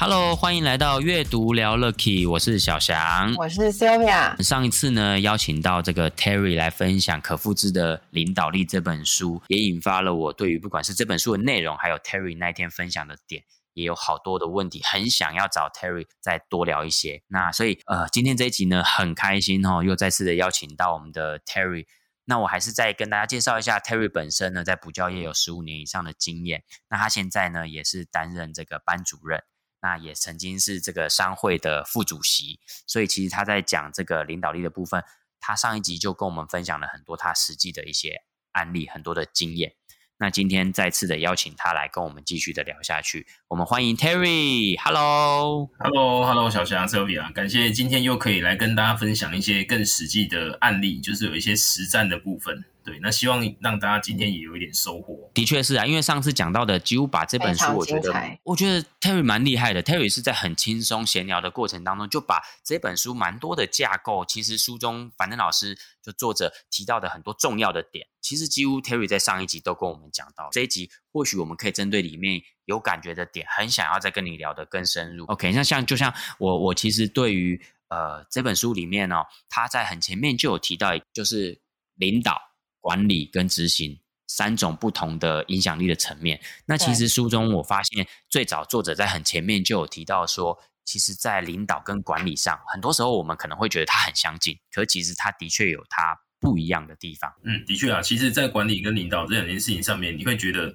Hello，欢迎来到阅读聊 Lucky，我是小翔，我是 Sylvia。上一次呢，邀请到这个 Terry 来分享可复制的领导力这本书，也引发了我对于不管是这本书的内容，还有 Terry 那天分享的点，也有好多的问题，很想要找 Terry 再多聊一些。那所以呃，今天这一集呢，很开心哦，又再次的邀请到我们的 Terry。那我还是再跟大家介绍一下 Terry 本身呢，在补教业有十五年以上的经验。那他现在呢，也是担任这个班主任。那也曾经是这个商会的副主席，所以其实他在讲这个领导力的部分，他上一集就跟我们分享了很多他实际的一些案例，很多的经验。那今天再次的邀请他来跟我们继续的聊下去，我们欢迎 Terry，Hello，Hello，Hello，小霞 Sylvia，感谢今天又可以来跟大家分享一些更实际的案例，就是有一些实战的部分。对，那希望让大家今天也有一点收获。的确是啊，因为上次讲到的几乎把这本书，我觉得，我觉得 Terry 蛮厉害的。Terry 是在很轻松闲聊的过程当中，就把这本书蛮多的架构，其实书中反正老师就作者提到的很多重要的点，其实几乎 Terry 在上一集都跟我们讲到。这一集或许我们可以针对里面有感觉的点，很想要再跟你聊得更深入。OK，那像就像我我其实对于呃这本书里面呢、哦，他在很前面就有提到，就是领导。管理跟执行三种不同的影响力的层面。那其实书中我发现，最早作者在很前面就有提到说，其实，在领导跟管理上，很多时候我们可能会觉得它很相近，可其实它的确有它不一样的地方。嗯，的确啊，其实，在管理跟领导这两件事情上面，你会觉得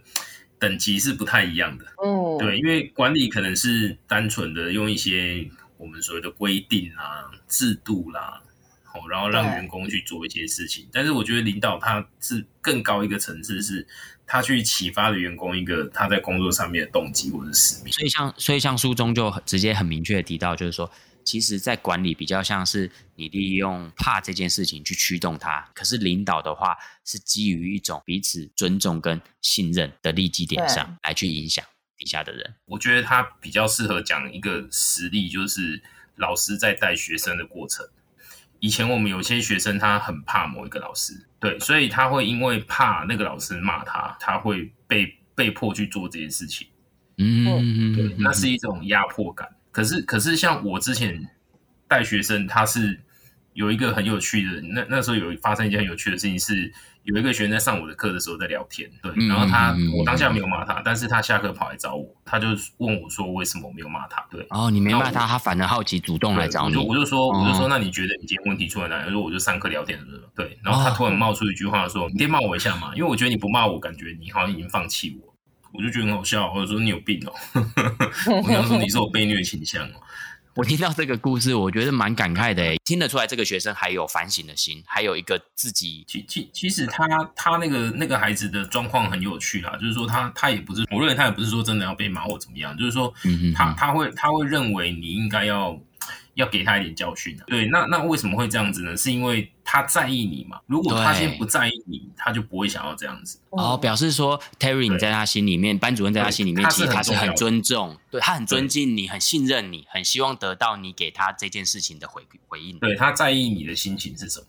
等级是不太一样的。嗯，对，因为管理可能是单纯的用一些我们所谓的规定啊、制度啦。然后让员工去做一些事情，但是我觉得领导他是更高一个层次，是他去启发了员工一个他在工作上面的动机或者使命。所以像所以像书中就直接很明确的提到，就是说，其实，在管理比较像是你利用怕这件事情去驱动他，可是领导的话是基于一种彼此尊重跟信任的立基点上来去影响底下的人。我觉得他比较适合讲一个实例，就是老师在带学生的过程。以前我们有些学生，他很怕某一个老师，对，所以他会因为怕那个老师骂他，他会被被迫去做这件事情。嗯，对，那是一种压迫感。可是，可是像我之前带学生，他是有一个很有趣的，那那时候有发生一件很有趣的事情是。有一个学生在上我的课的时候在聊天，对，然后他、嗯、我当下没有骂他，但是他下课跑来找我，他就问我说为什么我没有骂他？对，哦，你没骂他，他反而好奇主动来找你，我就我就说我就说那你觉得你今天问题出在哪里？他说我就上课聊天的时候，对，然后他突然冒出一句话说、哦、你可以骂我一下嘛，因为我觉得你不骂我，感觉你好像已经放弃我，我就觉得很好笑，我就说你有病哦，我想说你是有被虐倾向哦。我听到这个故事，我觉得蛮感慨的诶，听得出来这个学生还有反省的心，还有一个自己。其其其实他他那个那个孩子的状况很有趣啦，就是说他他也不是，我认为他也不是说真的要被骂或怎么样，就是说他他会他会认为你应该要。要给他一点教训的，对，那那为什么会这样子呢？是因为他在意你嘛？如果他先不在意你，他就不会想要这样子。哦，表示说 Terry 你在他心里面，班主任在他心里面，其实他是很尊重，对，他很尊敬你，很信任你，很希望得到你给他这件事情的回回应。对，他在意你的心情是什么？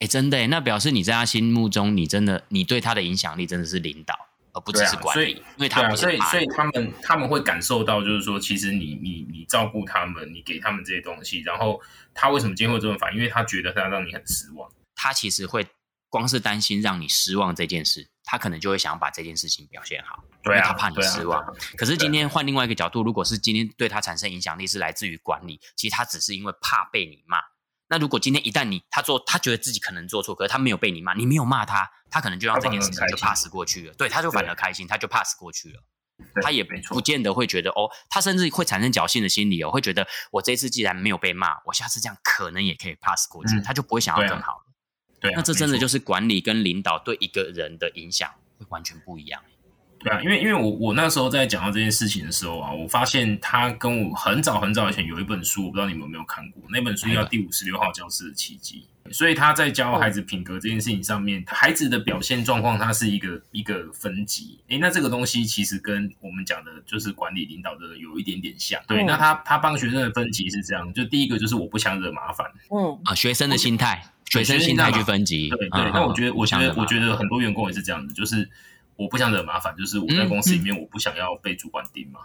哎，真的，那表示你在他心目中，你真的，你对他的影响力真的是领导。而不只是管理，因为他不是，所以所以他们他们会感受到，就是说，其实你你你照顾他们，你给他们这些东西，然后他为什么今天会这么反应？因为他觉得他让你很失望，他其实会光是担心让你失望这件事，他可能就会想把这件事情表现好，对啊，因为他怕你失望。可是今天换另外一个角度，如果是今天对他产生影响力是来自于管理，其实他只是因为怕被你骂。那如果今天一旦你他做，他觉得自己可能做错，可是他没有被你骂，你没有骂他，他可能就让这件事情就 pass 过去了。对，他就反而开心，他就 pass 过去了。他也不见得会觉得哦，他甚至会产生侥幸的心理哦，会觉得我这次既然没有被骂，我下次这样可能也可以 pass 过去，嗯、他就不会想要更好。对、啊，那这真的就是管理跟领导对一个人的影响会完全不一样。对啊，因为因为我我那时候在讲到这件事情的时候啊，我发现他跟我很早很早以前有一本书，我不知道你们有没有看过，那本书叫《第五十六号教室的奇迹》。所以他在教孩子品格这件事情上面，孩子的表现状况，它是一个一个分级。诶，那这个东西其实跟我们讲的就是管理领导的有一点点像。对，那他他帮学生的分级是这样，就第一个就是我不想惹麻烦。嗯啊，学生的心态，学生心态去分级。对对。那我觉得，我觉得，我觉得很多员工也是这样子，就是我不想惹麻烦，就是我在公司里面我不想要被主管盯嘛。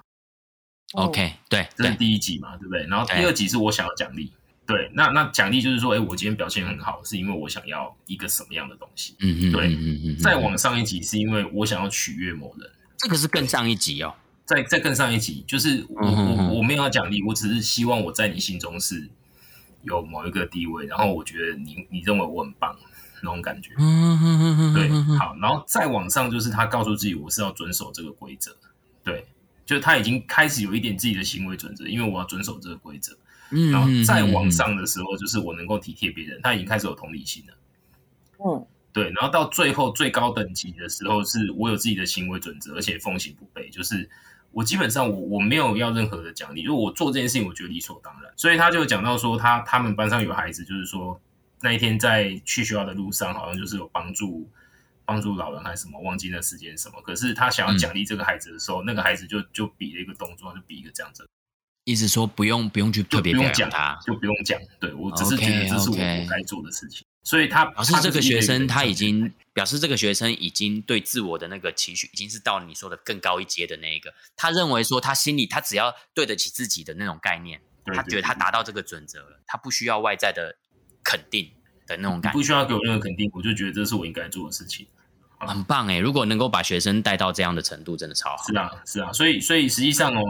OK，对，这是第一级嘛，对不对？然后第二级是我想要奖励。对，那那奖励就是说，哎，我今天表现很好，是因为我想要一个什么样的东西？嗯嗯，对，嗯嗯嗯。再往上一级，是因为我想要取悦某人，这个是更上一级哦。再再更上一级，就是我我我没有要奖励，我只是希望我在你心中是有某一个地位，然后我觉得你你认为我很棒那种感觉。嗯嗯嗯对，好，然后再往上就是他告诉自己，我是要遵守这个规则。对，就是他已经开始有一点自己的行为准则，因为我要遵守这个规则。嗯，然后再往上的时候，就是我能够体贴别人，他已经开始有同理心了。嗯，对，然后到最后最高等级的时候，是我有自己的行为准则，而且奉行不悖，就是我基本上我我没有要任何的奖励，如果我做这件事情，我觉得理所当然。所以他就讲到说，他他们班上有孩子，就是说那一天在去学校的路上，好像就是有帮助帮助老人还是什么，忘记那时间什么。可是他想要奖励这个孩子的时候，嗯、那个孩子就就比了一个动作，就比一个这样子。意思说不用不用去特别表扬他，就不用讲。对，我只是觉得这是我该做的事情。所以他表示这个学生他已经表示这个学生已经对自我的那个期许已经是到你说的更高一阶的那一个。他认为说他心里他只要对得起自己的那种概念，他觉得他达到这个准则了，他不需要外在的肯定的那种感觉。不需要给我任何肯定，我就觉得这是我应该做的事情。很棒哎！如果能够把学生带到这样的程度，真的超好。是啊，是啊。所以所以实际上哦。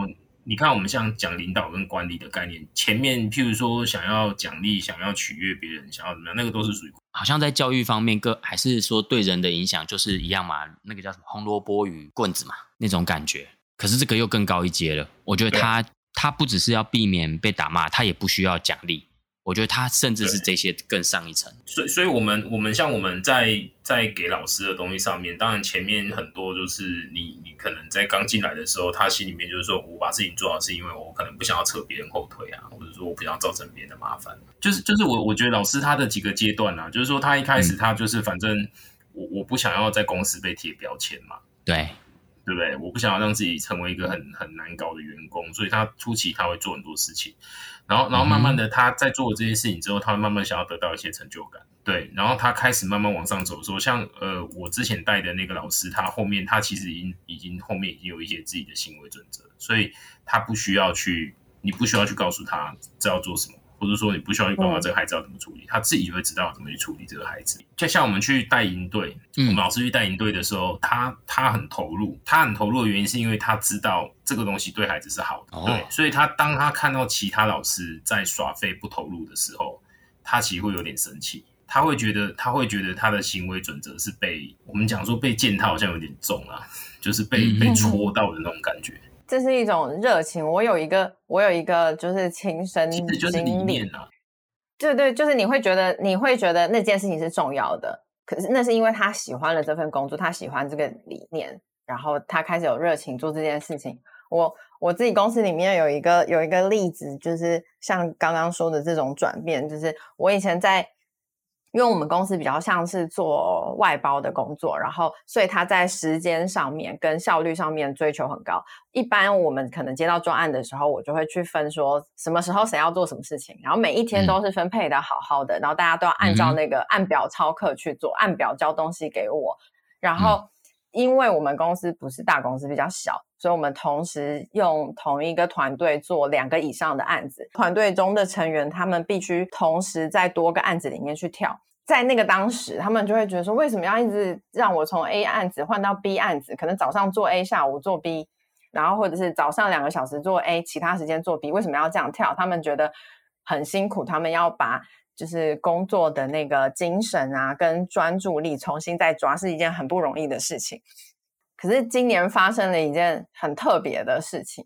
你看，我们像讲领导跟管理的概念，前面譬如说想要奖励、想要取悦别人、想要怎么样，那个都是属于好像在教育方面，各还是说对人的影响就是一样嘛？那个叫什么红萝卜与棍子嘛，那种感觉。可是这个又更高一阶了，我觉得他他不只是要避免被打骂，他也不需要奖励。我觉得他甚至是这些更上一层，所以，所以我们我们像我们在在给老师的东西上面，当然前面很多就是你你可能在刚进来的时候，他心里面就是说我把事情做好是因为我可能不想要扯别人后腿啊，或者说我不想要造成别人的麻烦。就是就是我我觉得老师他的几个阶段啊，就是说他一开始他就是反正我我不想要在公司被贴标签嘛，对。对不对？我不想要让自己成为一个很很难搞的员工，所以他初期他会做很多事情，然后然后慢慢的他在做了这些事情之后，他会慢慢想要得到一些成就感，对，然后他开始慢慢往上走，说像呃我之前带的那个老师，他后面他其实已经已经后面已经有一些自己的行为准则，所以他不需要去，你不需要去告诉他这要做什么。或者说你不需要去管他这个孩子要怎么处理，他自己就会知道怎么去处理这个孩子。就像我们去带营队，我们老师去带营队的时候，他他很投入，他很投入的原因是因为他知道这个东西对孩子是好的，对，所以他当他看到其他老师在耍废不投入的时候，他其实会有点生气，他会觉得他会觉得他的行为准则是被我们讲说被践踏，好像有点重啊，就是被被戳到的那种感觉。这是一种热情。我有一个，我有一个，就是亲身经历。啊、对对，就是你会觉得，你会觉得那件事情是重要的。可是那是因为他喜欢了这份工作，他喜欢这个理念，然后他开始有热情做这件事情。我我自己公司里面有一个有一个例子，就是像刚刚说的这种转变，就是我以前在。因为我们公司比较像是做外包的工作，然后所以他在时间上面跟效率上面追求很高。一般我们可能接到专案的时候，我就会去分说什么时候谁要做什么事情，然后每一天都是分配的好好的，然后大家都要按照那个按表操课去做，按表交东西给我。然后因为我们公司不是大公司，比较小。所以，我们同时用同一个团队做两个以上的案子，团队中的成员他们必须同时在多个案子里面去跳。在那个当时，他们就会觉得说，为什么要一直让我从 A 案子换到 B 案子？可能早上做 A，下午做 B，然后或者是早上两个小时做 A，其他时间做 B，为什么要这样跳？他们觉得很辛苦，他们要把就是工作的那个精神啊，跟专注力重新再抓，是一件很不容易的事情。可是今年发生了一件很特别的事情，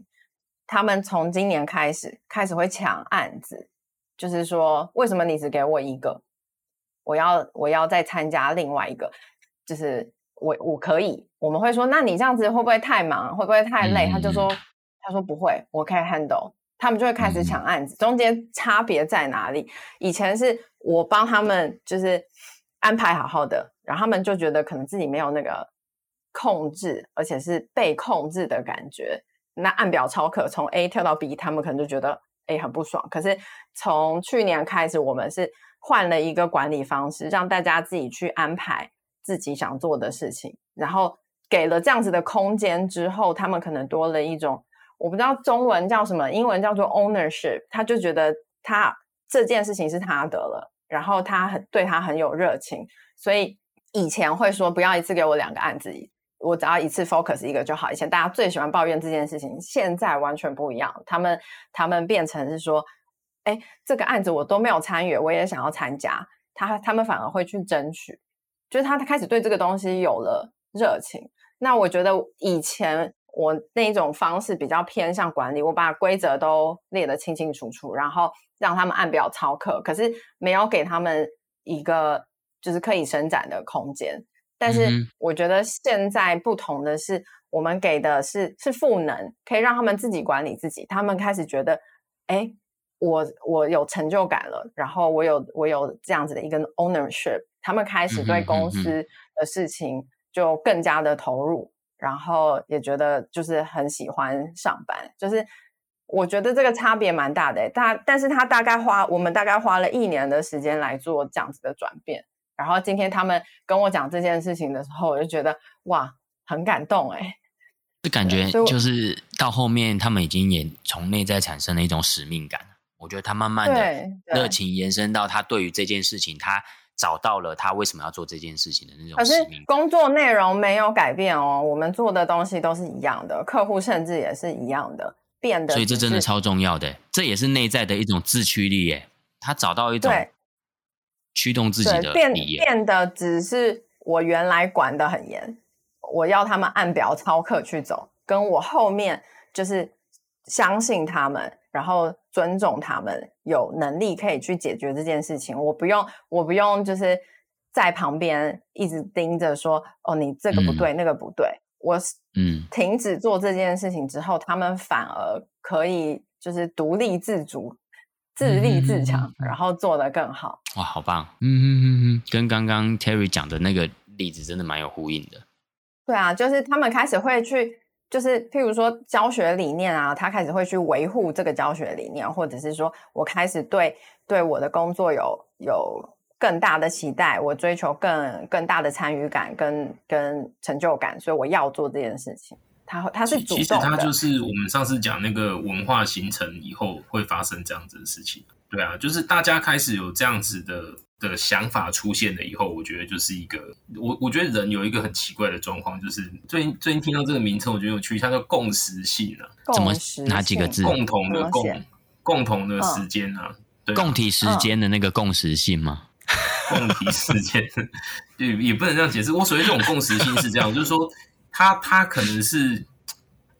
他们从今年开始开始会抢案子，就是说，为什么你只给我一个？我要我要再参加另外一个，就是我我可以。我们会说，那你这样子会不会太忙？会不会太累？嗯、他就说，他说不会，我可以 handle。他们就会开始抢案子，嗯、中间差别在哪里？以前是我帮他们就是安排好好的，然后他们就觉得可能自己没有那个控制，而且是被控制的感觉。那按表超课，从 A 跳到 B，他们可能就觉得 A 很不爽。可是从去年开始，我们是换了一个管理方式，让大家自己去安排自己想做的事情，然后给了这样子的空间之后，他们可能多了一种。我不知道中文叫什么，英文叫做 ownership。他就觉得他这件事情是他的了，然后他很对他很有热情，所以以前会说不要一次给我两个案子，我只要一次 focus 一个就好。以前大家最喜欢抱怨这件事情，现在完全不一样。他们他们变成是说，哎，这个案子我都没有参与，我也想要参加。他他们反而会去争取，就是他开始对这个东西有了热情。那我觉得以前。我那一种方式比较偏向管理，我把规则都列得清清楚楚，然后让他们按表操课，可是没有给他们一个就是可以伸展的空间。但是我觉得现在不同的是，我们给的是是赋能，可以让他们自己管理自己。他们开始觉得，哎，我我有成就感了，然后我有我有这样子的一个 ownership，他们开始对公司的事情就更加的投入。然后也觉得就是很喜欢上班，就是我觉得这个差别蛮大的。大，但是他大概花我们大概花了一年的时间来做这样子的转变。然后今天他们跟我讲这件事情的时候，我就觉得哇，很感动哎。这感觉就是到后面他们已经也从内在产生了一种使命感。我觉得他慢慢的热情延伸到他对于这件事情他。找到了他为什么要做这件事情的那种使命。可是工作内容没有改变哦，我们做的东西都是一样的，客户甚至也是一样的，变的。所以这真的超重要的，这也是内在的一种自驱力耶。他找到一种驱动自己的变变的，只是我原来管的很严，我要他们按表操课去走，跟我后面就是相信他们。然后尊重他们有能力可以去解决这件事情，我不用，我不用，就是在旁边一直盯着说，哦，你这个不对，嗯、那个不对。我嗯，停止做这件事情之后，他们反而可以就是独立自主、自立自强，嗯、然后做得更好。哇，好棒！嗯嗯嗯嗯，跟刚刚 Terry 讲的那个例子真的蛮有呼应的。对啊，就是他们开始会去。就是譬如说教学理念啊，他开始会去维护这个教学理念，或者是说我开始对对我的工作有有更大的期待，我追求更更大的参与感跟跟成就感，所以我要做这件事情。他他是主动的。其实他就是我们上次讲那个文化形成以后会发生这样子的事情。对啊，就是大家开始有这样子的。的想法出现了以后，我觉得就是一个我我觉得人有一个很奇怪的状况，就是最近最近听到这个名称，我觉得有趣，它叫共识性啊。怎么哪几个字？共同的共，共同的时间啊，对啊，共体时间的那个共识性吗？共体时间，对也不能这样解释。我所谓这种共识性是这样，就是说，它它可能是。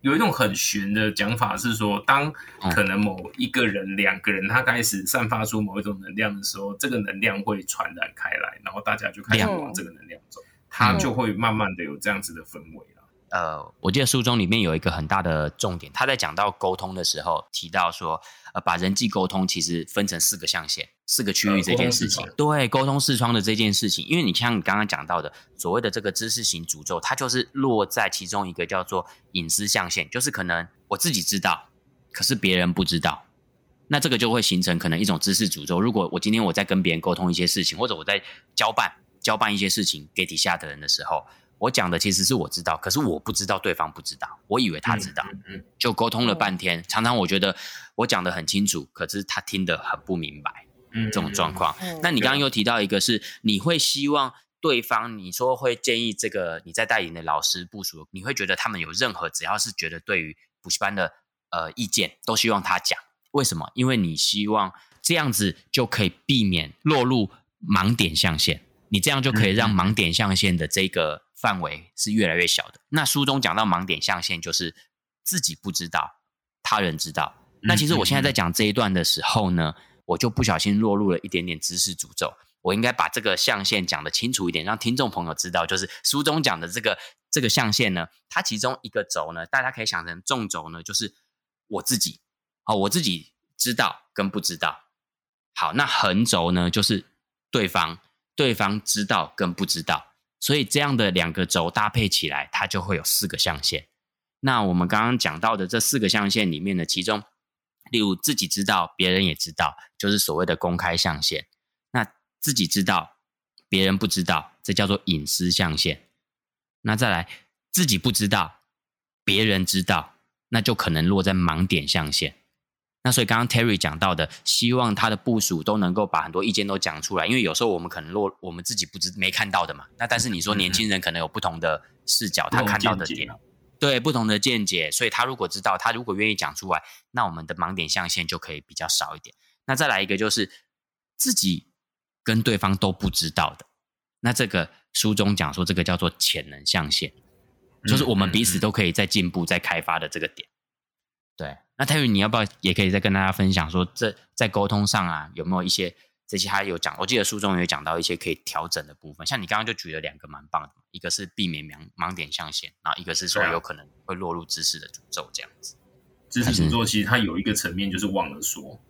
有一种很玄的讲法是说，当可能某一个人、两个人他开始散发出某一种能量的时候，这个能量会传染开来，然后大家就开始往这个能量走，它就会慢慢的有这样子的氛围了。呃，我记得书中里面有一个很大的重点，他在讲到沟通的时候提到说，呃，把人际沟通其实分成四个象限、四个区域这件事情。对，沟通视窗的这件事情，因为你像你刚刚讲到的所谓的这个知识型诅咒，它就是落在其中一个叫做隐私象限，就是可能我自己知道，可是别人不知道，那这个就会形成可能一种知识诅咒。如果我今天我在跟别人沟通一些事情，或者我在交办交办一些事情给底下的人的时候。我讲的其实是我知道，可是我不知道对方不知道，我以为他知道，嗯嗯、就沟通了半天。常常我觉得我讲的很清楚，可是他听得很不明白，嗯，这种状况。嗯、那你刚刚又提到一个是，是你会希望对方，你说会建议这个你在带领的老师部署，你会觉得他们有任何只要是觉得对于补习班的呃意见，都希望他讲。为什么？因为你希望这样子就可以避免落入盲点象限，你这样就可以让盲点象限的这个。范围是越来越小的。那书中讲到盲点象限，就是自己不知道，他人知道。那其实我现在在讲这一段的时候呢，我就不小心落入了一点点知识诅咒。我应该把这个象限讲得清楚一点，让听众朋友知道，就是书中讲的这个这个象限呢，它其中一个轴呢，大家可以想成纵轴呢，就是我自己，好，我自己知道跟不知道。好，那横轴呢，就是对方，对方知道跟不知道。所以这样的两个轴搭配起来，它就会有四个象限。那我们刚刚讲到的这四个象限里面的其中，例如自己知道，别人也知道，就是所谓的公开象限。那自己知道，别人不知道，这叫做隐私象限。那再来，自己不知道，别人知道，那就可能落在盲点象限。那所以刚刚 Terry 讲到的，希望他的部署都能够把很多意见都讲出来，因为有时候我们可能落我们自己不知没看到的嘛。那但是你说年轻人可能有不同的视角，他看到的点。对，不同的见解，所以他如果知道，他如果愿意讲出来，那我们的盲点象限就可以比较少一点。那再来一个就是自己跟对方都不知道的，那这个书中讲说这个叫做潜能象限，就是我们彼此都可以在进步、在开发的这个点。对，那泰宇你要不要也可以再跟大家分享说，这在沟通上啊有没有一些？这些他有讲，我记得书中有讲到一些可以调整的部分，像你刚刚就举了两个蛮棒的，一个是避免盲盲点象限，然后一个是说有可能会落入知识的诅咒这样子。知识诅咒其实它有一个层面就是忘了说，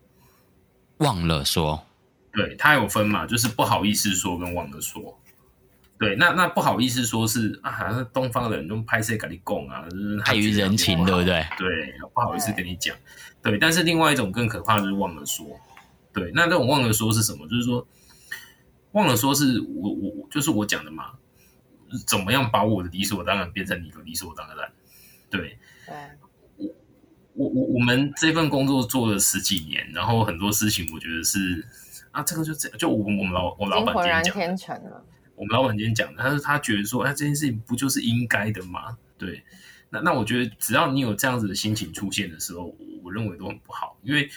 忘了说，对，它有分嘛，就是不好意思说跟忘了说。对，那那不好意思说是啊，东方人用拍摄跟你供啊，就是碍于人情，对不对？对，不好意思跟你讲。对，但是另外一种更可怕的就是忘了说。对，那这种忘了说是什么？就是说，忘了说是我我就是我讲的嘛，怎么样把我的理所当然变成你的理所当然？对，我我我我们这份工作做了十几年，然后很多事情我觉得是啊，这个就这样，就我我们老我老板今天讲的，我们老板今天讲的，他说他觉得说，哎，这件事情不就是应该的吗？对，那那我觉得只要你有这样子的心情出现的时候，我认为都很不好，因为。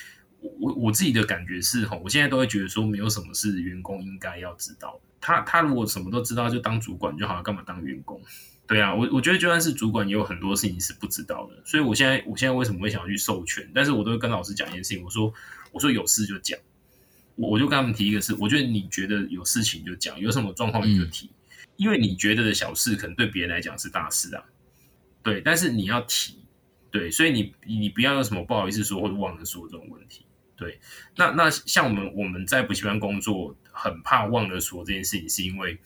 我我自己的感觉是哈，我现在都会觉得说，没有什么是员工应该要知道的。他他如果什么都知道，就当主管就好了，干嘛当员工？对啊，我我觉得就算是主管，也有很多事情是不知道的。所以我现在我现在为什么会想要去授权？但是我都会跟老师讲一件事情，我说我说有事就讲，我我就跟他们提一个事，我觉得你觉得有事情就讲，有什么状况你就提，因为你觉得的小事可能对别人来讲是大事啊。对，但是你要提，对，所以你你不要有什么不好意思说或者忘了说这种问题。对，那那像我们我们在补习班工作，很怕忘了说这件事情，是因为，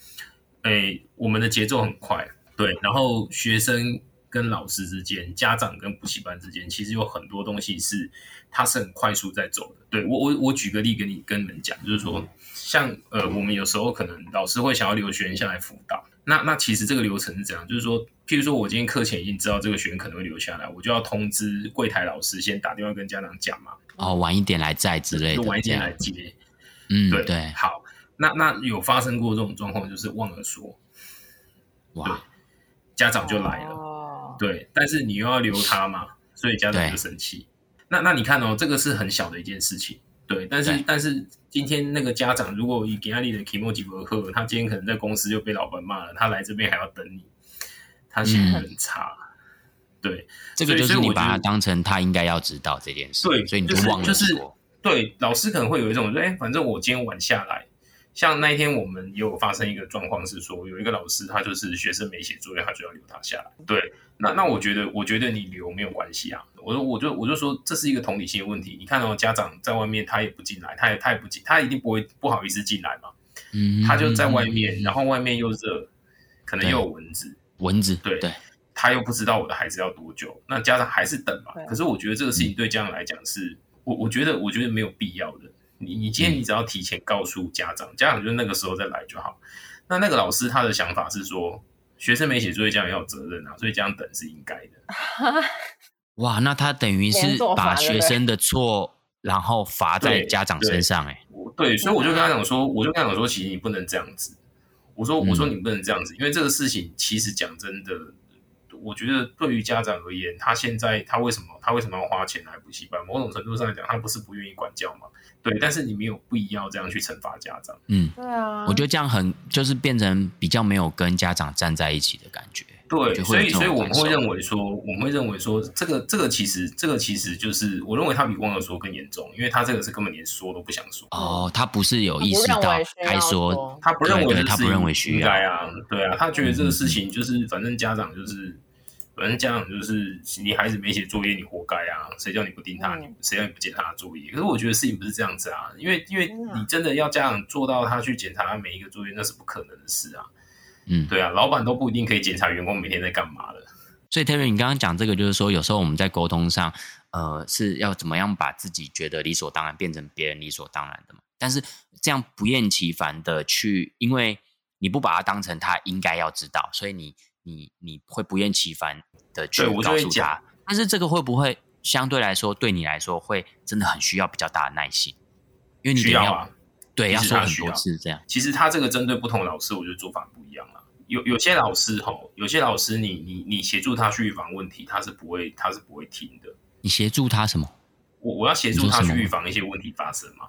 诶，我们的节奏很快，对，然后学生跟老师之间，家长跟补习班之间，其实有很多东西是它是很快速在走的。对，我我我举个例给你跟你们讲，就是说，像呃，我们有时候可能老师会想要留学生下来辅导。那那其实这个流程是怎样，就是说，譬如说我今天课前已经知道这个学员可能会留下来，我就要通知柜台老师先打电话跟家长讲嘛。哦，晚一点来载之类的，就晚一点来接。嗯，对对。好，那那有发生过这种状况，就是忘了说，哇，家长就来了。哦。对，但是你又要留他嘛，所以家长就生气。那那你看哦，这个是很小的一件事情。对，但是但是今天那个家长如果以给他立的期末几何课，他今天可能在公司就被老板骂了，他来这边还要等你，他心情很差。嗯、对，这个就是你把他当成他应该要知道这件事，对，所以你就忘了说。就是就是、对，老师可能会有一种，哎，反正我今天晚下来，像那一天我们也有发生一个状况，是说有一个老师，他就是学生没写作业，他就要留他下来。对，那那我觉得，我觉得你留没有关系啊。我说，我就我就说，这是一个同理心的问题。你看到家长在外面，他也不进来，他也他也不进，他一定不会不好意思进来嘛。嗯，他就在外面，然后外面又热，可能又有蚊子，蚊子，对对，他又不知道我的孩子要多久，那家长还是等嘛。可是我觉得这个事情对家长来讲是，我我觉得我觉得没有必要的。你你今天你只要提前告诉家长，家长就那个时候再来就好。那那个老师他的想法是说，学生没写作业，家长要有责任啊，所以这样等是应该的。哇，那他等于是把学生的错，然后罚在家长身上，哎，对，所以我就跟他讲说，我就跟他讲说，其实你不能这样子。我说，我说你不能这样子，因为这个事情其实讲真的，我觉得对于家长而言，他现在他为什么他为什么要花钱来补习班？某种程度上来讲，他不是不愿意管教嘛？对，但是你没有必要这样去惩罚家长。嗯，对啊，我觉得这样很就是变成比较没有跟家长站在一起的感觉。对，所以所以我们会认为说，我们会认为说，这个这个其实这个其实就是，我认为他比忘了说更严重，因为他这个是根本连说都不想说。哦，他不是有意识到还说，他不认为他不认为需要啊，对啊，他觉得这个事情就是反正家长就是。反正家长就是你孩子没写作业，你活该啊！谁叫你不盯他？你谁叫你不检查他作业？可是我觉得事情不是这样子啊，因为因为你真的要家长做到他去检查他每一个作业，那是不可能的事啊。嗯，对啊，老板都不一定可以检查员工每天在干嘛的。所以 Terry，你刚刚讲这个，就是说有时候我们在沟通上，呃，是要怎么样把自己觉得理所当然变成别人理所当然的嘛？但是这样不厌其烦的去，因为你不把它当成他应该要知道，所以你。你你会不厌其烦的去告诉他，但是这个会不会相对来说对你来说会真的很需要比较大的耐心？因为你要，需要啊，对，要说很多次这样。其实他这个针对不同老师，我觉得做法不一样了。有有些老师吼，有些老师你你你协助他去预防问题，他是不会他是不会听的。你协助他什么？我我要协助他去预防一些问题发生嘛。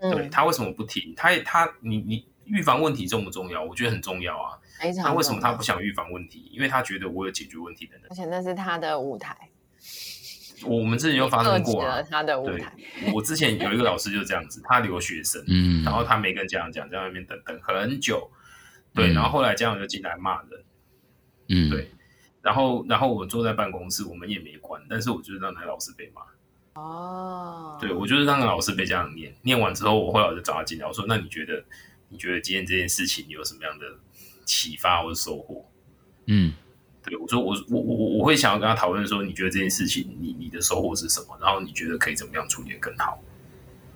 嗯，对，他为什么不听？他他你你预防问题重不重要？我觉得很重要啊。那为什么他不想预防问题？因为他觉得我有解决问题的能力，而且那是他的舞台。我们之前就发生过啊，他的舞台。我之前有一个老师就这样子，他留学生，嗯，然后他没跟家长讲，在外面等等很久，对，然后后来家长就进来骂人，嗯，对，然后然后我坐在办公室，我们也没关，但是我就是让那个老师被骂。哦，对，我就是让那个老师被家长念，念完之后，我后来我就找他进来，我说：“那你觉得，你觉得今天这件事情有什么样的？”启发或者收获，嗯，对，我说我我我我会想要跟他讨论说，你觉得这件事情你你的收获是什么？然后你觉得可以怎么样处理得更好？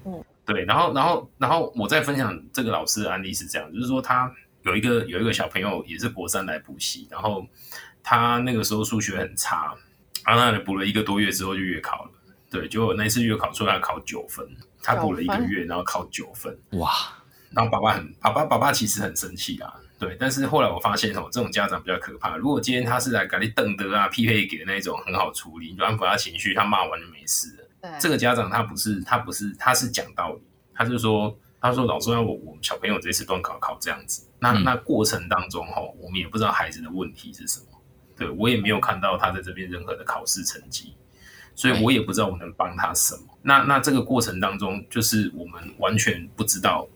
嗯，对，然后然后然后我再分享这个老师的案例是这样，就是说他有一个有一个小朋友也是国三来补习，然后他那个时候数学很差，然后他补了一个多月之后就月考了，对，结果那次月考出来考九分，他补了一个月然后考九分，哇，然后爸爸很爸爸爸爸其实很生气啦。对，但是后来我发现哦，这种家长比较可怕。如果今天他是来给你瞪的啊，匹配给的那种很好处理，你就安抚他情绪，他骂完就没事了。对，这个家长他不是，他不是，他是讲道理。他就说，他说老师要我我们小朋友这次段考考这样子，那、嗯、那过程当中哈，我们也不知道孩子的问题是什么。对，我也没有看到他在这边任何的考试成绩，所以我也不知道我能帮他什么。那那这个过程当中，就是我们完全不知道。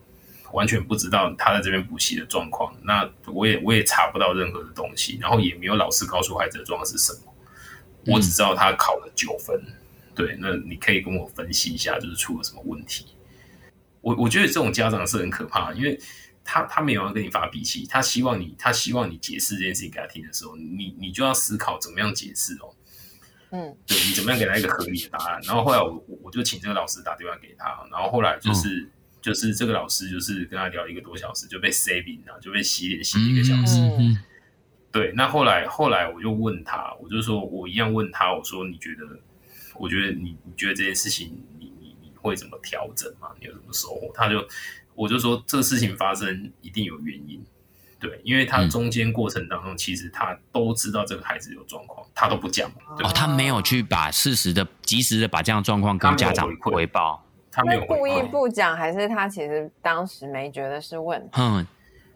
完全不知道他在这边补习的状况，那我也我也查不到任何的东西，然后也没有老师告诉孩子的状况是什么，我只知道他考了九分。对，那你可以跟我分析一下，就是出了什么问题？我我觉得这种家长是很可怕，因为他他没有要跟你发脾气，他希望你他希望你解释这件事情给他听的时候，你你就要思考怎么样解释哦。嗯，对，你怎么样给他一个合理的答案？然后后来我我就请这个老师打电话给他，然后后来就是。嗯就是这个老师，就是跟他聊一个多小时，就被 saving 了，就被洗脸洗一个小时。嗯、对，那后来后来我就问他，我就说我一样问他，我说你觉得，我觉得你你觉得这件事情你，你你你会怎么调整吗？你有什么收获？他就我就说这个事情发生一定有原因，对，因为他中间过程当中，其实他都知道这个孩子有状况，他都不讲。哦，他没有去把事实的及时的把这样的状况跟家长回报。他没有故意不讲，还是他其实当时没觉得是问题？嗯，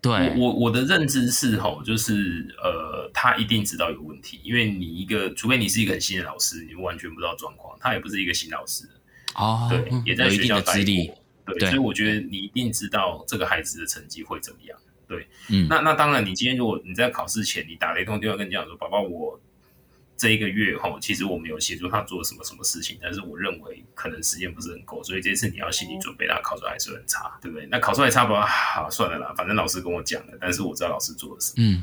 对，我我的认知是吼，就是呃，他一定知道有问题，因为你一个，除非你是一个很新的老师，你完全不知道状况。他也不是一个新老师哦，对，也在学校待过，对，对，所以我觉得你一定知道这个孩子的成绩会怎么样。对，嗯，那那当然，你今天如果你在考试前，你打了一通电话跟家长说，宝宝我。这一个月哈，其实我没有协助他做什么什么事情，但是我认为可能时间不是很够，所以这次你要心理准备，他考出来还是很差，对不对？那考出来差不多，好算了啦，反正老师跟我讲了，但是我知道老师做了什么。嗯，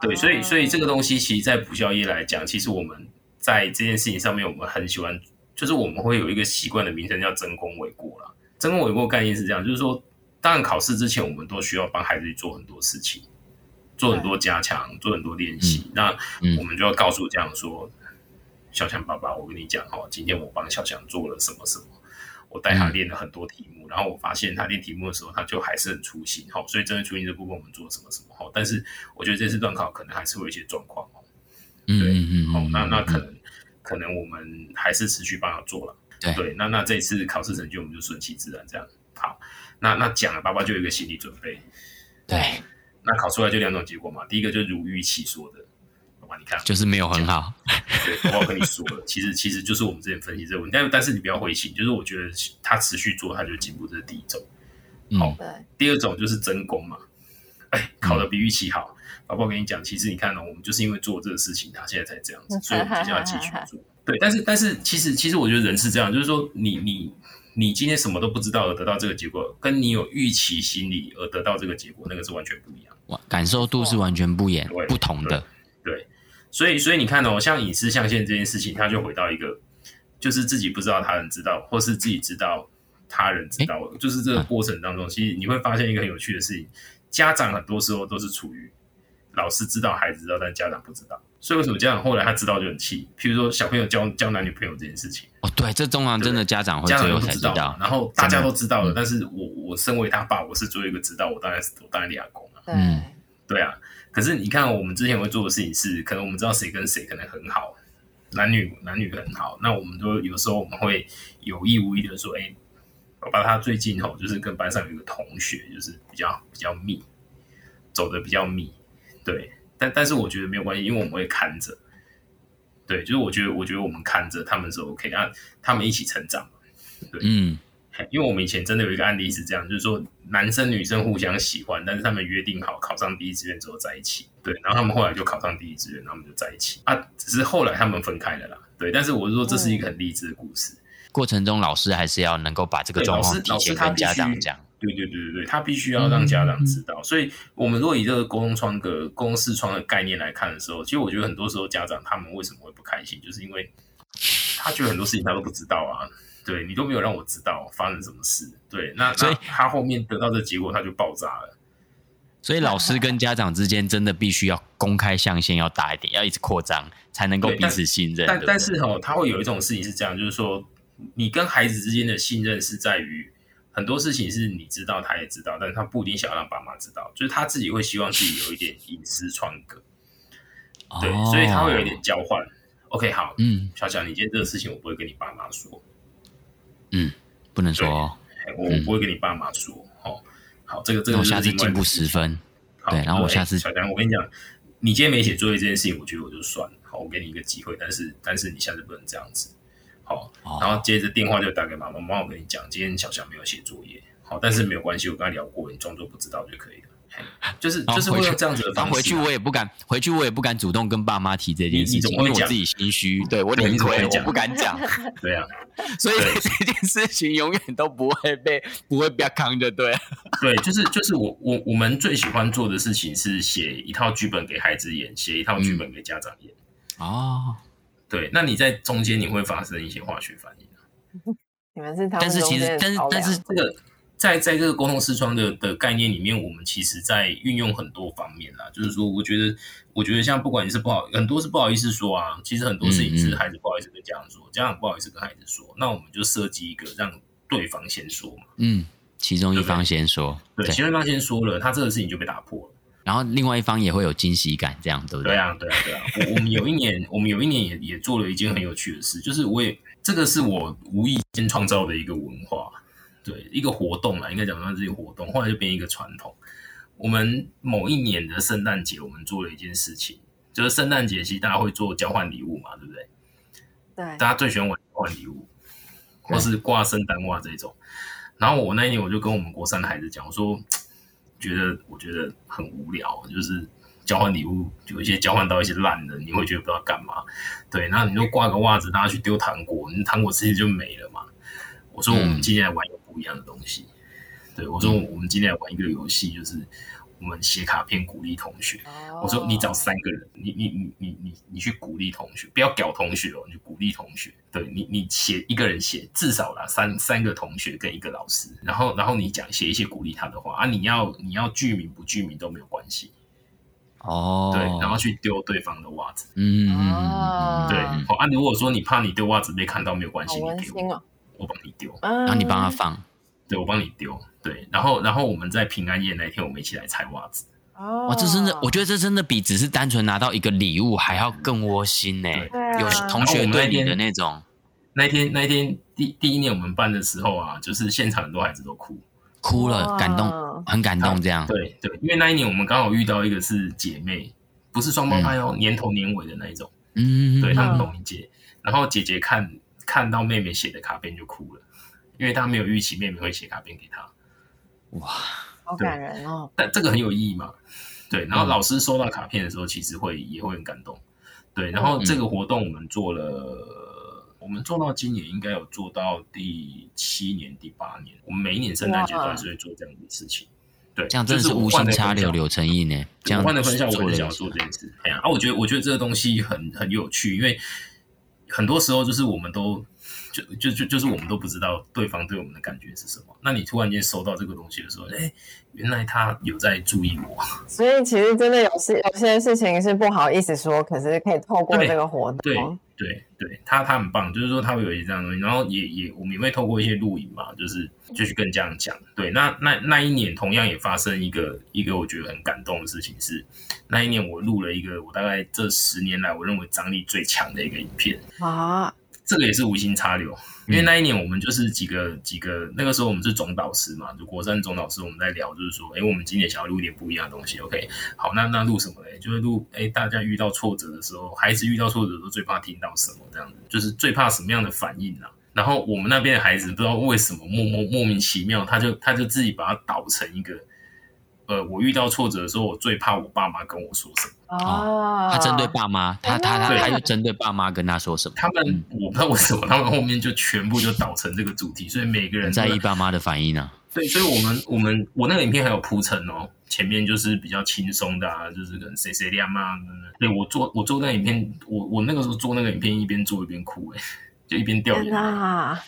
对，所以所以这个东西，其实，在补教业来讲，其实我们在这件事情上面，我们很喜欢，就是我们会有一个习惯的名称叫争功诿过啦。争功诿过概念是这样，就是说，当然考试之前，我们都需要帮孩子去做很多事情。做很多加强，做很多练习，嗯，那我们就要告诉这样说，嗯，小强爸爸，我跟你讲哦，今天我帮小强做了什么什么，我带他练了很多题目，嗯，然后我发现他练题目的时候，他就还是很粗心哈，所以针对粗心这部分，我们做什么什么哈，但是我觉得这次段考可能还是会有一些状况哦，对，嗯，嗯，那那可能，嗯，可能我们还是持续帮他做了，对，对，那那这一次考试成绩我们就顺其自然这样，好，那那讲了，爸爸就有一个心理准备，对。那考出来就两种结果嘛，第一个就是如预期说的，嘛，你看就是没有很好。对，我要跟你说了，其实其实就是我们之前分析这个问题，但但是你不要灰心，就是我觉得他持续做，他就进步，这是第一种。好，嗯、第二种就是真功嘛，哎，考的比预期好。宝宝、嗯、跟你讲，其实你看呢、喔，我们就是因为做这个事情，他现在才这样子，所以我们就要继续做。对，但是但是其实其实我觉得人是这样，就是说你你你今天什么都不知道而得到这个结果，跟你有预期心理而得到这个结果，那个是完全不一样，哇感受度是完全不一样，对不同的。对，对所以所以你看哦、喔，像隐私象限这件事情，它就回到一个，就是自己不知道他人知道，或是自己知道他人知道，欸、就是这个过程当中，啊、其实你会发现一个很有趣的事情，家长很多时候都是处于老师知道孩子知道，但家长不知道。所以为什么家长后来他知道就很气？譬如说小朋友交交男女朋友这件事情，哦，对，这通常真的家长会家长都知道，然后大家都知道了，的但是我我身为他爸，我是作为一个知道，我当然我当然立下功啊。嗯，对啊。可是你看，我们之前会做的事情是，可能我们知道谁跟谁可能很好，男女男女很好，那我们都有时候我们会有意无意的说，哎，我把他最近吼，就是跟班上有一个同学，就是比较比较密，走的比较密，对。但但是我觉得没有关系，因为我们会看着。对，就是我觉得，我觉得我们看着他们是 OK，啊，他们一起成长，对，嗯，因为我们以前真的有一个案例是这样，就是说男生女生互相喜欢，但是他们约定好考上第一志愿之后在一起，对，然后他们后来就考上第一志愿，他们就在一起，啊，只是后来他们分开了啦，对，但是我是说这是一个很励志的故事，嗯，过程中老师还是要能够把这个状况提前跟家长讲。对对对对对，他必须要让家长知道。嗯、所以，我们如果以这个沟通窗格沟通视窗的概念来看的时候，其实我觉得很多时候家长他们为什么会不开心，就是因为他觉得很多事情他都不知道啊。对，你都没有让我知道发生什么事。对，那所以他后面得到的结果他就爆炸了。所以，老师跟家长之间真的必须要公开象限要大一点，要一直扩张，才能够彼此信任。但但是哦，他会有一种事情是这样，就是说，你跟孩子之间的信任是在于。很多事情是你知道，他也知道，但是他不一定想要让爸妈知道，就是他自己会希望自己有一点隐私窗格，哦、对，所以他会有一点交换。OK，好，嗯，小小，你今天这个事情我不会跟你爸妈说，嗯，不能说，我不会跟你爸妈说，哦、嗯，好，这个这个我下次进步十分，好对，然后我下次小强，我跟你讲，你今天没写作业这件事情，我觉得我就算了，好，我给你一个机会，但是但是你下次不能这样子。好，然后接着电话就打给妈妈，妈妈我跟你讲，今天小小没有写作业，好，但是没有关系，我跟他聊过，你装作不知道就可以了。就是就是会有这样子的方式。回去我也不敢，回去我也不敢主动跟爸妈提这件事情，因为我自己心虚。对我理亏，我不敢讲。对啊，所以这件事情永远都不会被不会被扛着。对，对，就是就是我我我们最喜欢做的事情是写一套剧本给孩子演，写一套剧本给家长演。哦。对，那你在中间你会发生一些化学反应啊？你们是，但是其实，但是但是这个在在这个沟通视窗的的概念里面，我们其实在运用很多方面啦。就是说，我觉得，我觉得像不管你是不好，很多是不好意思说啊，其实很多事情是孩子不好意思跟家长说，家长不好意思跟孩子说，那我们就设计一个让对方先说嘛。嗯，其中一方先说，对，其中一方先说了，他这个事情就被打破了。然后另外一方也会有惊喜感，这样对不对？对啊，对啊，对啊。我 我们有一年，我们有一年也也做了一件很有趣的事，就是我也这个是我无意间创造的一个文化，对，一个活动啦，应该讲说这个活动，后来就变一个传统。我们某一年的圣诞节，我们做了一件事情，就是圣诞节其实大家会做交换礼物嘛，对不对？对，大家最喜欢玩交换礼物，或是挂圣诞袜这种。然后我那一年我就跟我们国三的孩子讲，我说。觉得我觉得很无聊，就是交换礼物，有一些交换到一些烂的，你会觉得不知道干嘛。对，那你就挂个袜子，大家去丢糖果，你糖果直接就没了嘛。我说我们今天来玩一个不一样的东西。嗯、对，我说我们今天来玩一个游戏，就是。我们写卡片鼓励同学。我说你找三个人，你你你你你你去鼓励同学，不要屌同学哦，你就鼓励同学。对你你写一个人写至少啦三三个同学跟一个老师，然后然后你讲写一些鼓励他的话啊，你要你要具名不具名都没有关系。哦，对，然后去丢对方的袜子。嗯，对。好啊，如果说你怕你丢袜子被看到没有关系，你给我，我帮你丢，然后你帮他放。对，我帮你丢，对，然后，然后我们在平安夜那天，我们一起来拆袜子。哦，哇，这真的，我觉得这真的比只是单纯拿到一个礼物还要更窝心呢。有同学对你的那种。那天，那天第第一年我们办的时候啊，就是现场很多孩子都哭，哭了，感动，很感动，这样。对对，因为那一年我们刚好遇到一个是姐妹不是双胞胎哦，年头年尾的那一种。嗯，对，他们同一届。然后姐姐看看到妹妹写的卡片就哭了，因为她没有预期妹妹会写卡片给她。哇，好感人哦！但这个很有意义嘛？对，然后老师收到卡片的时候，其实会也会很感动。对，然后这个活动我们做了，我们做到今年应该有做到第七年、第八年。我们每一年圣诞节都还是会做这样的事情。对，这样真的是无心插柳柳成荫呢。这样换的分校，我很想要做这件事。哎呀，啊，我觉得我觉得这个东西很很有趣，因为很多时候就是我们都。就就就就是我们都不知道对方对我们的感觉是什么。那你突然间收到这个东西的时候，哎，原来他有在注意我。所以其实真的有些有些事情是不好意思说，可是可以透过这个活动。对对对，他他很棒，就是说他会有一些这样的东西，然后也也我们也会透过一些录影嘛，就是就去跟家长讲。对，那那那一年同样也发生一个一个我觉得很感动的事情是，那一年我录了一个我大概这十年来我认为张力最强的一个影片啊。这个也是无心插柳，因为那一年我们就是几个几个，那个时候我们是总导师嘛，就国三总导师，我们在聊，就是说，哎，我们今年想要录一点不一样的东西，OK，好，那那录什么嘞？就是录，哎，大家遇到挫折的时候，孩子遇到挫折的时候最怕听到什么？这样子，就是最怕什么样的反应啊？然后我们那边的孩子不知道为什么莫莫莫名其妙，他就他就自己把它导成一个。呃，我遇到挫折的时候，我最怕我爸妈跟我说什么。哦，他针对爸妈，他他他他就针对爸妈跟他说什么？他们我不知道为什么，他们后面就全部就导成这个主题，所以每个人在意爸妈的反应啊。对，所以我们我们我那个影片还有铺陈哦，前面就是比较轻松的啊，就是跟谁谁亮啊。对，我做我做那个影片，我我那个时候做那个影片，一边做一边哭，哎，就一边掉眼泪。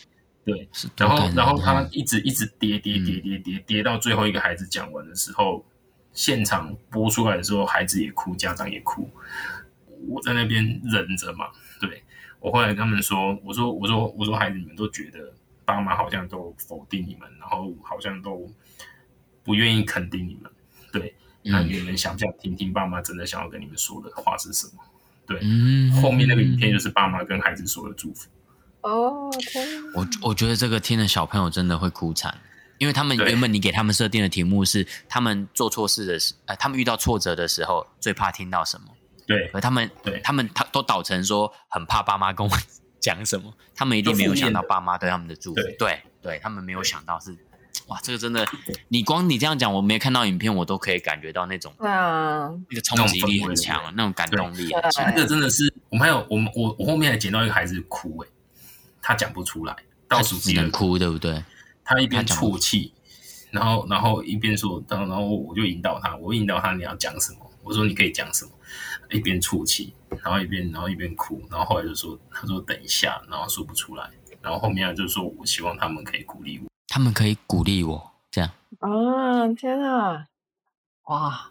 对，然后然后他一直一直跌跌跌跌跌跌到最后一个孩子讲完的时候，现场播出来的时候，孩子也哭，家长也哭，我在那边忍着嘛。对，我后来跟他们说，我说我说我说孩子，你们都觉得爸妈好像都否定你们，然后好像都不愿意肯定你们。对，那你们想不想听听爸妈真的想要跟你们说的话是什么？对，后面那个影片就是爸妈跟孩子说的祝福。哦！我我觉得这个听的小朋友真的会哭惨，因为他们原本你给他们设定的题目是他们做错事的时，呃，他们遇到挫折的时候最怕听到什么？对，而他们对他们他都导成说很怕爸妈跟我 讲什么，他们一定没有想到爸妈对他们的祝福。对对，对，他们没有想到是哇，这个真的，你光你这样讲，我没看到影片，我都可以感觉到那种对啊，那个冲击力很强，那种感动力很强。这个真的是，我们还有我们我我后面还捡到一个孩子哭哎。他讲不出来，倒数第二哭，对不对？他一边啜泣，然后然后一边说，然后然后我就引导他，我引导他你要讲什么？我说你可以讲什么？一边啜泣，然后一边然后一边哭，然后后来就说，他说等一下，然后说不出来，然后后面就说，我希望他们可以鼓励我，他们可以鼓励我，这样。啊，天啊，哇，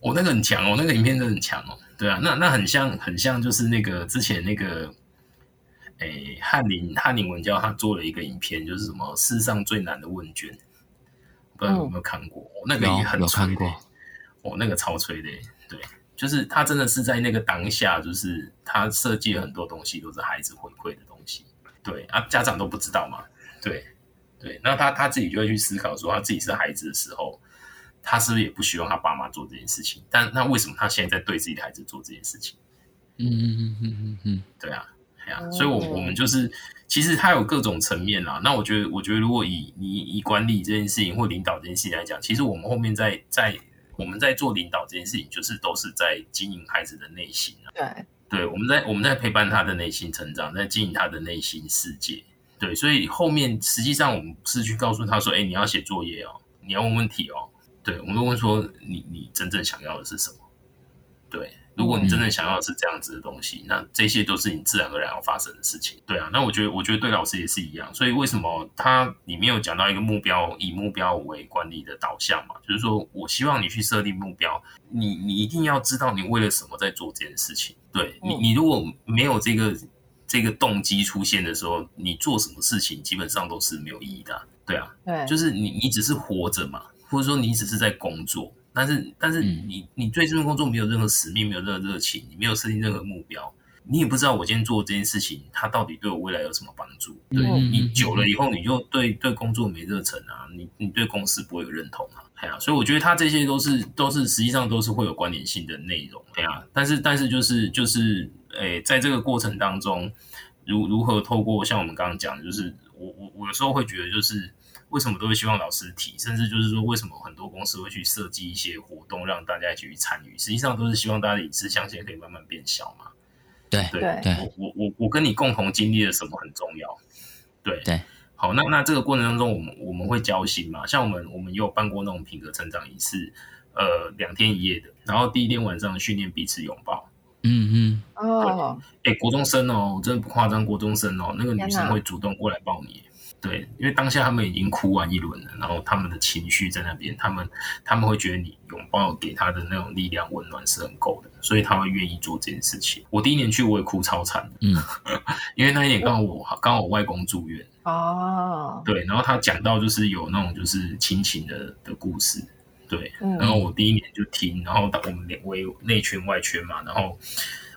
我那个很强哦，那个影片真的很强哦，对啊，那那很像很像就是那个之前那个。诶，翰林翰林文教他做了一个影片，就是什么世上最难的问卷，不知道你有没有看过？嗯、那个也很催的，哦，那个超吹的，对，就是他真的是在那个当下，就是他设计了很多东西都是孩子回馈的东西，对啊，家长都不知道嘛，对对，那他他自己就会去思考说，他自己是孩子的时候，他是不是也不希望他爸妈做这件事情？但那为什么他现在在对自己的孩子做这件事情？嗯嗯嗯嗯嗯嗯，对啊。所以，我我们就是，其实它有各种层面啦。那我觉得，我觉得，如果以你以管理这件事情或领导这件事情来讲，其实我们后面在在我们在做领导这件事情，就是都是在经营孩子的内心啊。对，对，我们在我们在陪伴他的内心成长，在经营他的内心世界。对，所以后面实际上我们是去告诉他说：“哎，你要写作业哦，你要问问题哦。”对，我们都问说：“你你真正想要的是什么？”对。如果你真的想要的是这样子的东西，那这些都是你自然而然要发生的事情。对啊，那我觉得，我觉得对老师也是一样。所以为什么他里面有讲到一个目标，以目标为管理的导向嘛？就是说我希望你去设定目标，你你一定要知道你为了什么在做这件事情。对你，你如果没有这个这个动机出现的时候，你做什么事情基本上都是没有意义的。对啊，对，就是你你只是活着嘛，或者说你只是在工作。但是，但是你你对这份工作没有任何使命，没有任何热情，你没有设定任何目标，你也不知道我今天做这件事情，它到底对我未来有什么帮助。对、嗯、你久了以后，你就对对工作没热忱啊，你你对公司不会有认同啊。哎呀，所以我觉得它这些都是都是实际上都是会有关联性的内容。哎呀，但是但是就是就是，诶，在这个过程当中，如如何透过像我们刚刚讲的，就是我我我有时候会觉得，就是为什么都会希望老师提，甚至就是说为什么很多公司会去设计一些活动让大家一起去参与，实际上都是希望大家的意识象限可以慢慢变小嘛。对对对，我我我我跟你共同经历了什么很重要。对对，好，那那这个过程当中，我们我们会交心嘛？像我们我们也有办过那种品格成长仪式，呃，两天一夜的，然后第一天晚上训练彼此拥抱。嗯嗯哦，哎，国中生哦，真的不夸张，国中生哦，那个女生会主动过来抱你。对，因为当下他们已经哭完一轮了，然后他们的情绪在那边，他们他们会觉得你拥抱给他的那种力量温暖是很够的，所以他会愿意做这件事情。我第一年去我也哭超惨的，嗯，因为那一年刚好我刚好我外公住院哦，对，然后他讲到就是有那种就是亲情的的故事，对，然后我第一年就听，然后我们两位内圈外圈嘛，然后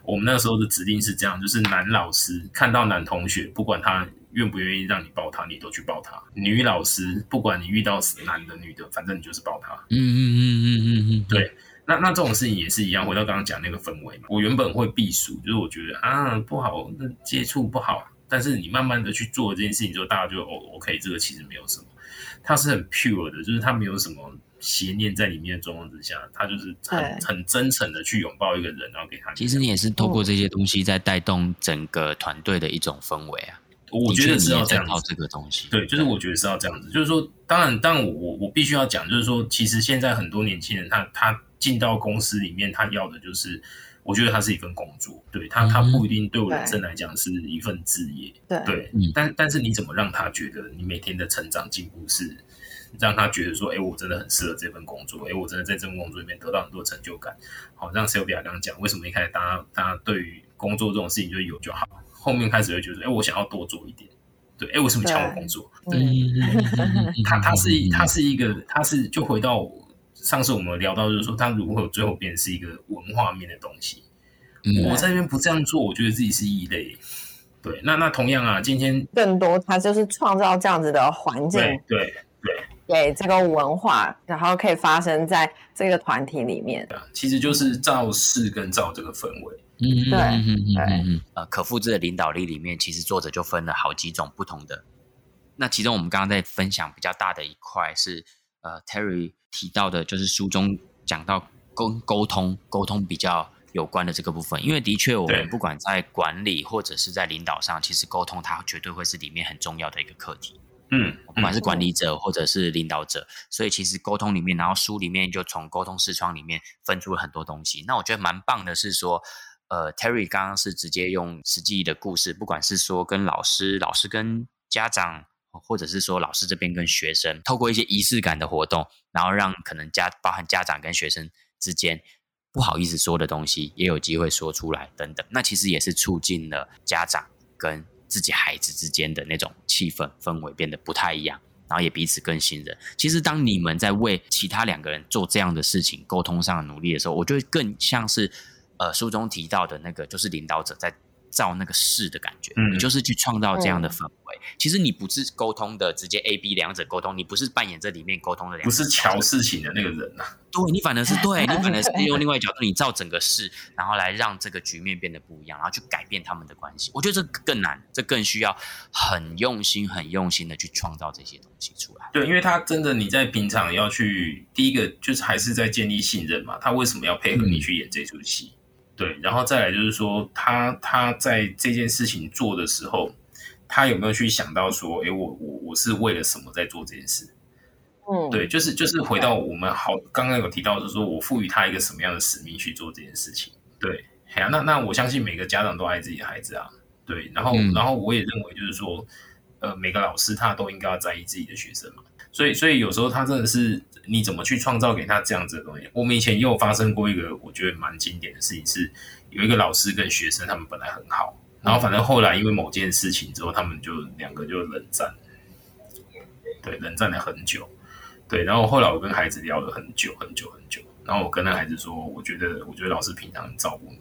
我们那时候的指令是这样，就是男老师看到男同学不管他。愿不愿意让你抱他，你都去抱他。女老师，不管你遇到男的女的，反正你就是抱他。嗯嗯嗯嗯嗯嗯，对。那那这种事情也是一样，回到刚刚讲那个氛围嘛。我原本会避暑，就是我觉得啊不好，那接触不好。但是你慢慢的去做这件事情之后，大家就哦 OK，这个其实没有什么，它是很 pure 的，就是他没有什么邪念在里面的状况之下，他就是很很真诚的去拥抱一个人，然后给他。其实你也是透过这些东西在带动整个团队的一种氛围啊。我觉得是要这样子，这个东西，对，就是我觉得是要这样子，就是说，当然，当然我，我我必须要讲，就是说，其实现在很多年轻人，他他进到公司里面，他要的就是，我觉得他是一份工作，对他，他不一定对我人生来讲是一份职业，对，对，嗯、但但是你怎么让他觉得你每天的成长进步是让他觉得说，哎，我真的很适合这份工作，哎，我真的在这份工作里面得到很多成就感，好，让 Sylvia 刚刚讲，为什么一开始大家大家对于工作这种事情就有就好。后面开始会觉得，哎，我想要多做一点，对，哎，为什么抢我工作？对，他他是他是一个，他是就回到上次我们聊到，就是说他如何最后变成是一个文化面的东西。我在那边不这样做，我觉得自己是异类。对，那那同样啊，今天更多他就是创造这样子的环境，对对对，给这个文化，然后可以发生在这个团体里面。其实就是造势跟造这个氛围。嗯，对，嗯嗯嗯呃，可复制的领导力里面，其实作者就分了好几种不同的。那其中我们刚刚在分享比较大的一块是，呃，Terry 提到的，就是书中讲到沟沟通沟通比较有关的这个部分。因为的确，我们不管在管理或者是在领导上，其实沟通它绝对会是里面很重要的一个课题。嗯，不管是管理者或者是领导者，所以其实沟通里面，然后书里面就从沟通视窗里面分出了很多东西。那我觉得蛮棒的是说。呃，Terry 刚刚是直接用实际的故事，不管是说跟老师、老师跟家长，或者是说老师这边跟学生，透过一些仪式感的活动，然后让可能家包含家长跟学生之间不好意思说的东西，也有机会说出来等等。那其实也是促进了家长跟自己孩子之间的那种气氛氛围变得不太一样，然后也彼此更信任。其实当你们在为其他两个人做这样的事情，沟通上的努力的时候，我觉得更像是。呃，书中提到的那个就是领导者在造那个势的感觉，嗯，你就是去创造这样的氛围。嗯、其实你不是沟通的直接 A B 两者沟通，你不是扮演这里面沟通的两，不是乔事情的那个人呐、啊。对，你反而是对，你反而是用另外一角度，你造整个事，然后来让这个局面变得不一样，然后去改变他们的关系。我觉得这更难，这更需要很用心、很用心的去创造这些东西出来。对，因为他真的你在平常要去第一个就是还是在建立信任嘛。他为什么要配合你去演这出戏？嗯对，然后再来就是说，他他在这件事情做的时候，他有没有去想到说，哎，我我我是为了什么在做这件事？嗯，对，就是就是回到我们好刚刚有提到，就是说我赋予他一个什么样的使命去做这件事情？对，哎呀，那那我相信每个家长都爱自己的孩子啊，对，然后、嗯、然后我也认为就是说，呃，每个老师他都应该要在意自己的学生嘛，所以所以有时候他真的是。你怎么去创造给他这样子的东西？我们以前也有发生过一个我觉得蛮经典的事情，是有一个老师跟学生他们本来很好，然后反正后来因为某件事情之后，他们就两个就冷战，对，冷战了很久，对，然后后来我跟孩子聊了很久很久很久，然后我跟那孩子说，我觉得我觉得老师平常很照顾你，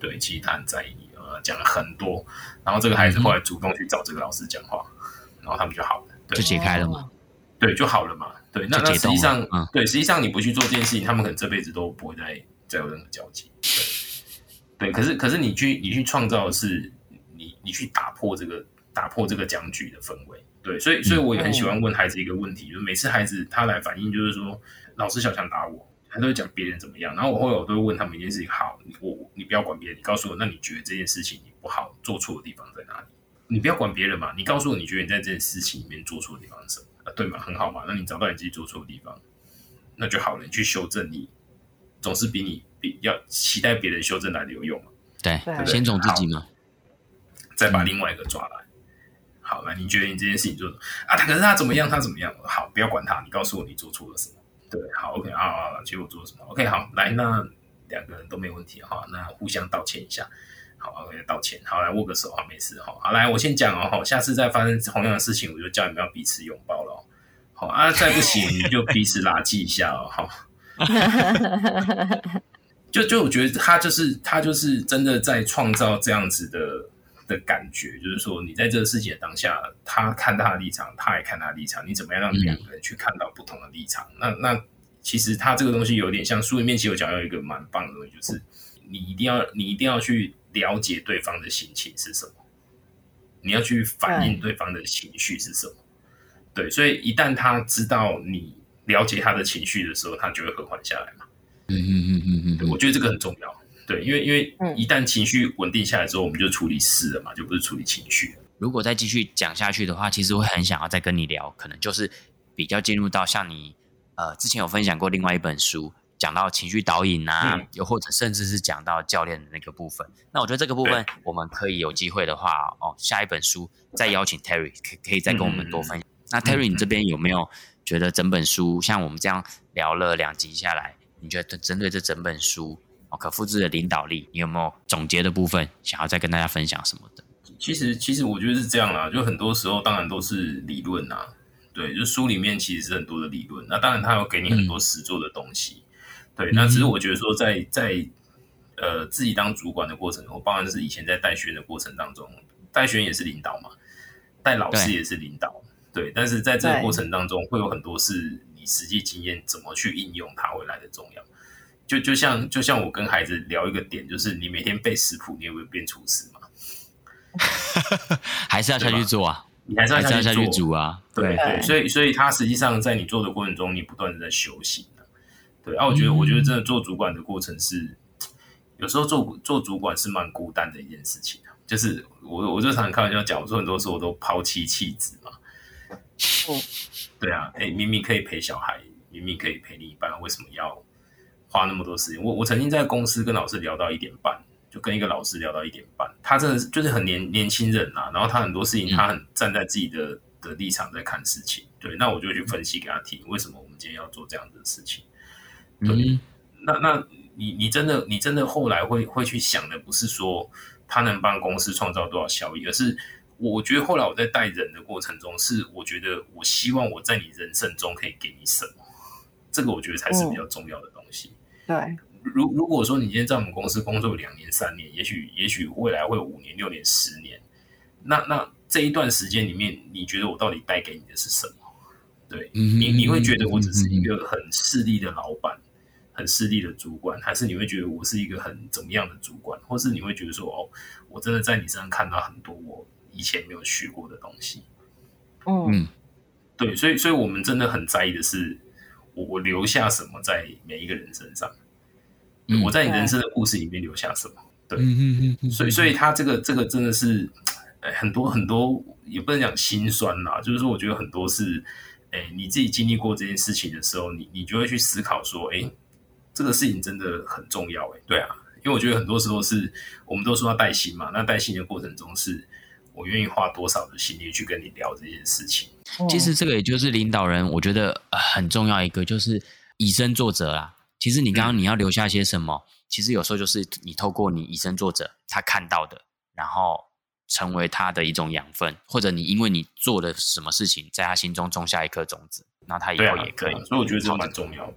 对，其实他很在意你，了讲了很多，然后这个孩子后来主动去找这个老师讲话，然后他们就好了，对，就解开了嘛，对，就好了嘛，对，那那实际上，嗯，对，实际上你不去做这件事情，他们可能这辈子都不会再再有任何交集，对，对，可是可是你去你去创造的是你你去打破这个打破这个僵局的氛围，对，所以所以我也很喜欢问孩子一个问题，就是每次孩子他来反映就是说，老师小强打我。他都会讲别人怎么样，然后我后来我都会问他们一件事情：好，我你不要管别人，你告诉我，那你觉得这件事情你不好做错的地方在哪里？你不要管别人嘛，你告诉我，你觉得你在这件事情里面做错的地方是什么？啊，对嘛，很好嘛，那你找到你自己做错的地方，那就好了，你去修正你，总是比你比要期待别人修正来的有用嘛？对，对对先从自己嘛，再把另外一个抓来。好，来，你觉得你这件事情做啊？他可是他怎么样？他怎么样？好，不要管他，你告诉我你做错了什么。对，好，OK 啊啊，结果做了什么？OK，好，来，那两个人都没问题哈，那互相道歉一下，好，OK，道歉，好，来握个手。啊，没事。哈，好，来，我先讲哦，好，下次再发生同样的事情，我就叫你们要彼此拥抱了，好啊，再不行你就彼此拉近一下哦，哈，就就我觉得他就是他就是真的在创造这样子的。的感觉就是说，你在这个事情的当下，他看他的立场，他也看他的立场，你怎么样让两个人去看到不同的立场？嗯、那那其实他这个东西有点像书里面其实有讲到一个蛮棒的东西，就是你一定要你一定要去了解对方的心情是什么，你要去反映对方的情绪是什么。对，对，所以一旦他知道你了解他的情绪的时候，他就会和缓下来嘛。嗯嗯嗯嗯嗯，我觉得这个很重要。对，因为因为一旦情绪稳定下来之后，我们就处理事了嘛，就不是处理情绪。如果再继续讲下去的话，其实会很想要再跟你聊，可能就是比较进入到像你呃之前有分享过另外一本书，讲到情绪导引啊，嗯、又或者甚至是讲到教练的那个部分。那我觉得这个部分我们可以有机会的话哦，下一本书再邀请 Terry 可可以再跟我们多分享。嗯、那 Terry，你这边有没有觉得整本书像我们这样聊了两集下来，你觉得针对这整本书哦？可复制的领导力，你有没有总结的部分想要再跟大家分享什么的？其实，其实我觉得是这样啦，就很多时候当然都是理论啊，对，就书里面其实是很多的理论，那当然他有给你很多实做的东西，嗯、对，那只是我觉得说在在呃自己当主管的过程中，包含是以前在带学员的过程当中，带学员也是领导嘛，带老师也是领导，对，对，但是在这个过程当中会有很多是你实际经验怎么去应用它会来的重要。就就像就像我跟孩子聊一个点，就是你每天背食谱，你有没有变厨师嘛？还是要下去做啊？你还是要下去，下去煮啊？对对，所以所以他实际上在你做的过程中，你不断的在修行啊。对啊，我觉得我觉得真的做主管的过程是，有时候做做主管是蛮孤单的一件事情啊。就是我我就常常开玩笑讲，我说很多时候我都抛弃妻弃子嘛。哦 对啊，哎，明明可以陪小孩，明明可以陪另一半，为什么要？花那么多时间，我我曾经在公司跟老师聊到一点半，就跟一个老师聊到一点半，他真的是就是很年年轻人啊，然后他很多事情他很站在自己的的立场在看事情，对，那我就去分析给他听，为什么我们今天要做这样的事情，对，嗯、那那你你真的你真的后来会会去想的不是说他能帮公司创造多少效益，而是我觉得后来我在带人的过程中，是我觉得我希望我在你人生中可以给你什么，这个我觉得才是比较重要的东西。嗯对，如如果说你今天在我们公司工作两年、三年，也许也许未来会有五年、六年、十年，那那这一段时间里面，你觉得我到底带给你的是什么？对，你你会觉得我只是一个很势利的老板，很势利的主管，还是你会觉得我是一个很怎么样的主管，或是你会觉得说，哦，我真的在你身上看到很多我以前没有学过的东西？嗯，对，所以所以我们真的很在意的是。我我留下什么在每一个人身上？嗯、我在你人生的故事里面留下什么？对，所以所以他这个这个真的是，哎，很多很多也不能讲心酸啦，就是说我觉得很多是，哎，你自己经历过这件事情的时候，你你就会去思考说，哎，这个事情真的很重要，哎，对啊，因为我觉得很多时候是我们都说要带薪嘛，那带薪的过程中是。我愿意花多少的心力去跟你聊这件事情？其实这个也就是领导人，我觉得很重要一个，就是以身作则啦。其实你刚刚你要留下些什么？嗯、其实有时候就是你透过你以身作则，他看到的，然后成为他的一种养分，或者你因为你做了什么事情，在他心中种下一颗种子，那他以后也可以。所以我觉得这蛮重要的。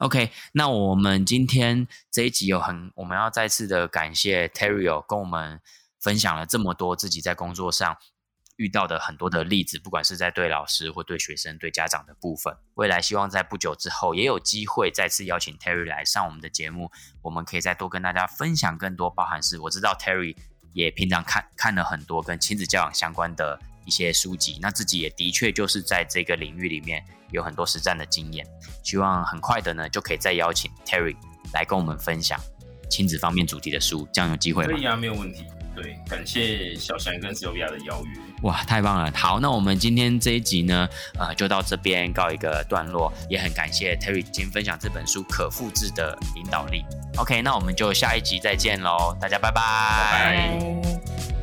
OK，那我们今天这一集有很，我们要再次的感谢 Terry 跟我们分享了这么多自己在工作上遇到的很多的例子，不管是在对老师或对学生、对家长的部分。未来希望在不久之后也有机会再次邀请 Terry 来上我们的节目，我们可以再多跟大家分享更多，包含是我知道 Terry 也平常看看了很多跟亲子教养相关的一些书籍，那自己也的确就是在这个领域里面。有很多实战的经验，希望很快的呢就可以再邀请 Terry 来跟我们分享亲子方面主题的书，这样有机会吗？可以啊，没有问题。对，感谢小翔跟 Sylvia 的邀约。哇，太棒了！好，那我们今天这一集呢，呃，就到这边告一个段落，也很感谢 Terry 今天分享这本书《可复制的领导力》。OK，那我们就下一集再见喽，大家拜拜。拜拜。